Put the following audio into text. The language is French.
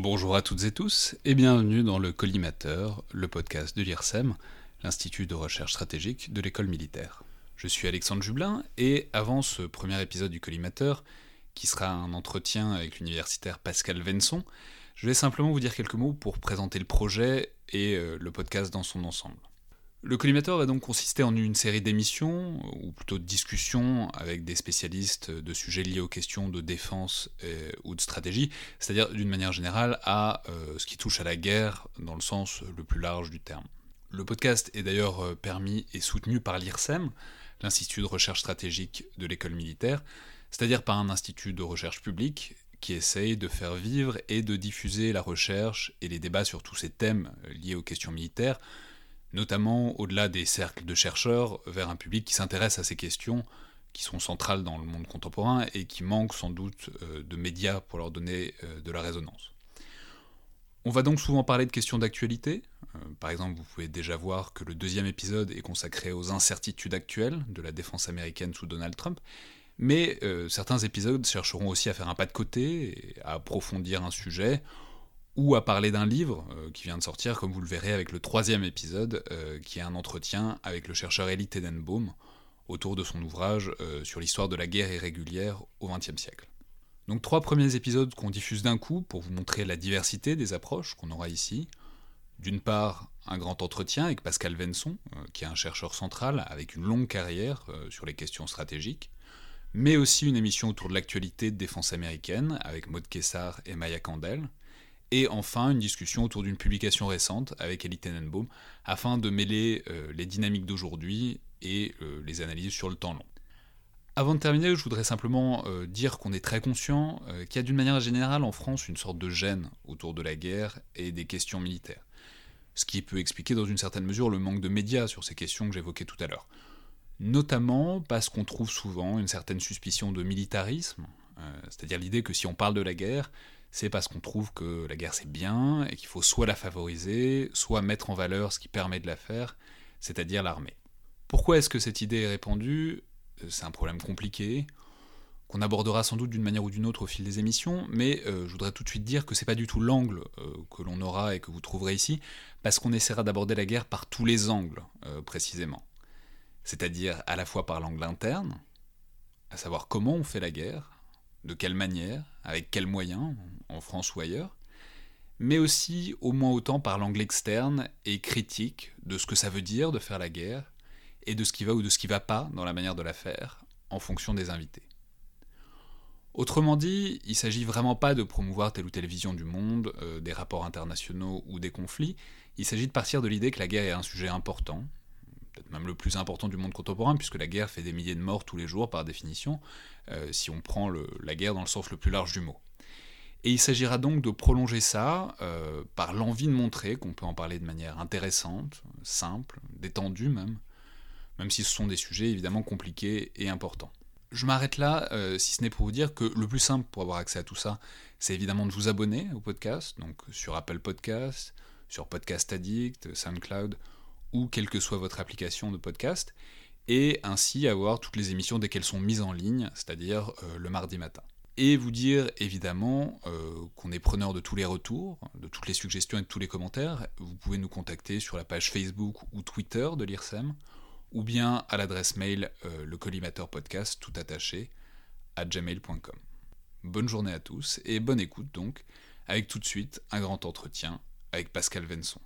Bonjour à toutes et tous et bienvenue dans le Collimateur, le podcast de l'IRSEM, l'Institut de recherche stratégique de l'école militaire. Je suis Alexandre Jublin et avant ce premier épisode du Collimateur, qui sera un entretien avec l'universitaire Pascal Venson, je vais simplement vous dire quelques mots pour présenter le projet et euh, le podcast dans son ensemble. Le collimateur va donc consister en une série d'émissions, ou plutôt de discussions avec des spécialistes de sujets liés aux questions de défense ou de stratégie, c'est-à-dire d'une manière générale à euh, ce qui touche à la guerre dans le sens le plus large du terme. Le podcast est d'ailleurs euh, permis et soutenu par l'IRSEM, l'Institut de recherche stratégique de l'école militaire, c'est-à-dire par un institut de recherche publique qui essaye de faire vivre et de diffuser la recherche et les débats sur tous ces thèmes liés aux questions militaires notamment au-delà des cercles de chercheurs, vers un public qui s'intéresse à ces questions qui sont centrales dans le monde contemporain et qui manquent sans doute euh, de médias pour leur donner euh, de la résonance. On va donc souvent parler de questions d'actualité. Euh, par exemple, vous pouvez déjà voir que le deuxième épisode est consacré aux incertitudes actuelles de la défense américaine sous Donald Trump, mais certains épisodes chercheront aussi à faire un pas de côté, et à approfondir un sujet, ou à parler d'un livre euh, qui vient de sortir, comme vous le verrez avec le troisième épisode, euh, qui est un entretien avec le chercheur Elie Tenenbaum autour de son ouvrage euh, sur l'histoire de la guerre irrégulière au XXe siècle. Donc trois premiers épisodes qu'on diffuse d'un coup pour vous montrer la diversité des approches qu'on aura ici. D'une part, un grand entretien avec Pascal Venson, qui est un chercheur central avec une longue carrière sur les questions stratégiques, mais aussi une émission autour de l'actualité de défense américaine avec Maud Kessar et Maya Kandel, et enfin, une discussion autour d'une publication récente avec Elie Tenenbaum, afin de mêler euh, les dynamiques d'aujourd'hui et euh, les analyses sur le temps long. Avant de terminer, je voudrais simplement euh, dire qu'on est très conscient qu'il y a d'une manière générale en France une sorte de gêne autour de la guerre et des questions militaires. Ce qui peut expliquer dans une certaine mesure le manque de médias sur ces questions que j'évoquais tout à l'heure. Notamment parce qu'on trouve souvent une certaine suspicion de militarisme, c'est-à-dire l'idée que si on parle de la guerre, c'est parce qu'on trouve que la guerre c'est bien et qu'il faut soit la favoriser, soit mettre en valeur ce qui permet de la faire, c'est-à-dire l'armée. Pourquoi est-ce que cette idée est répandue? Euh, C'est un problème compliqué, qu'on abordera sans doute d'une manière ou d'une autre au fil des émissions, mais euh, je voudrais tout de suite dire que c'est pas du tout l'angle euh, que l'on aura et que vous trouverez ici, parce qu'on essaiera d'aborder la guerre par tous les angles, précisément. C'est-à-dire à la fois par l'angle interne, à savoir comment on fait la guerre, de quelle manière, avec quels moyens, en France ou ailleurs, mais aussi au moins autant par l'angle externe et critique de ce que ça veut dire de faire la guerre, et de ce qui va ou de ce qui va pas dans la manière de la faire, en fonction des invités. Autrement dit, il ne s'agit vraiment pas de promouvoir telle ou telle vision du monde, euh, des rapports internationaux ou des conflits, il s'agit de partir de l'idée que la guerre est un sujet important, même le plus important du monde contemporain, puisque la guerre fait des milliers de morts tous les jours par définition, euh, si on prend la guerre dans le sens le plus large du mot. Et il s'agira donc de prolonger ça euh, par l'envie de montrer qu'on peut en parler de manière intéressante, simple, détendue même, même si ce sont des sujets évidemment compliqués et importants. Je m'arrête là, euh, si ce n'est pour vous dire que le plus simple pour avoir accès à tout ça, c'est évidemment de vous abonner au podcast, donc sur Apple Podcast, sur Podcast Addict, SoundCloud, ou quelle que soit votre application de podcast, et ainsi avoir toutes les émissions dès qu'elles sont mises en ligne, c'est-à-dire euh, le mardi matin. Et vous dire évidemment euh, qu'on est preneur de tous les retours, de toutes les suggestions et de tous les commentaires. Vous pouvez nous contacter sur la page Facebook ou Twitter de l'IRSEM, ou bien à l'adresse mail euh, le tout attaché à gmail.com. Bonne journée à tous et bonne écoute donc, avec tout de suite un grand entretien avec Pascal Venson.